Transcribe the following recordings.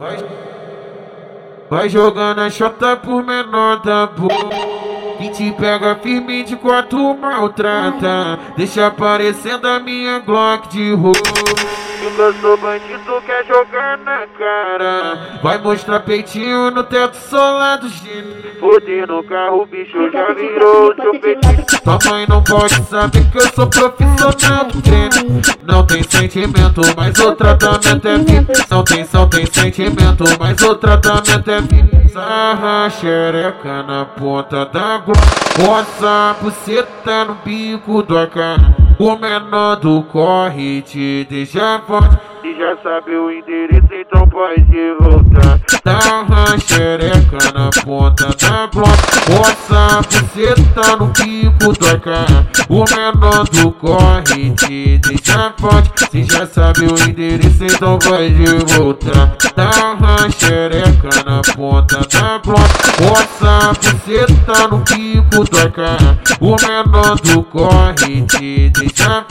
Vai, vai jogando a chota por menor da boca. Que te pega firme de quatro maltrata. Deixa aparecendo a minha Glock de roupa. Eu sou bandido, quer jogar na cara. Vai mostrar peitinho no teto solado, gênio. Foder no carro, o bicho já virou seu peitinho. Tua mãe não pode saber que eu sou profissional do treino. Não tem sentimento, mas o tratamento é vida. Não tem, só tem sentimento, mas o tratamento é vida. Sarra xereca na ponta da glock. Roça buceta no bico do AK. O menor do corre te deixa forte. E já sabe o endereço, então pode voltar. Dá xereca na ponta da glock. Roça buceta no bico do AK. O menor do corre te deixa. Se já sabe o endereço, então pode voltar. Dá xereca na ponta da glock. Roça buceta no bico do AK. O menor do corre te deixa.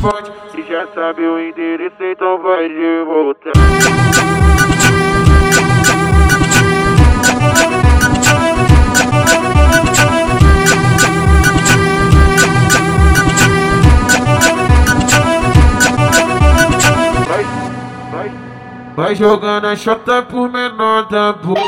Se já sabe o endereço, então pode voltar. Vai jogando a chota por menor da boca.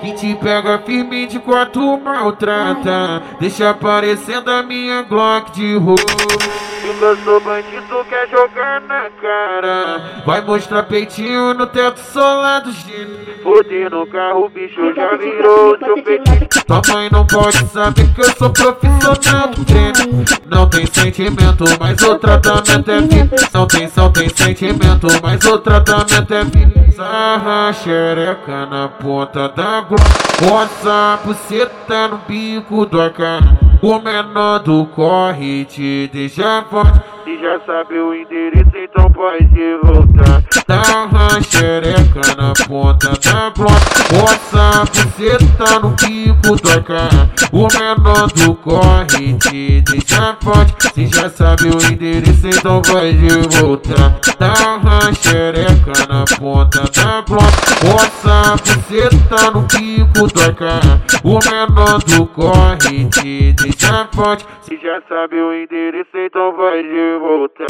Que te pega firme de quatro maltrata. Deixa aparecendo a minha Glock de roupa. Eu sou bandido, quer jogar na cara. Vai mostrar peitinho no teto solado, gênio. Foder no carro, o bicho já virou seu peitinho. Tua mãe não pode saber que eu sou profissional do. Não tem sentimento, mas o tratamento é vida. Não tem, só tem sentimento, mas o tratamento é vida. Sarra xereca na ponta da glock. Roça buceta no bico do AK. O menor do corre te deixa forte. E já sabe o endereço, então pode voltar. Dá xereca na ponta da glock. Roça buceta no bico do AK. O menor do corre te deixa forte. Se já sabe o endereço, então pode voltar. Dá xereca na ponta da glock. Roça buceta no bico do AK. O menor do corre te deixa forte. Se já sabe o endereço, então pode voltar.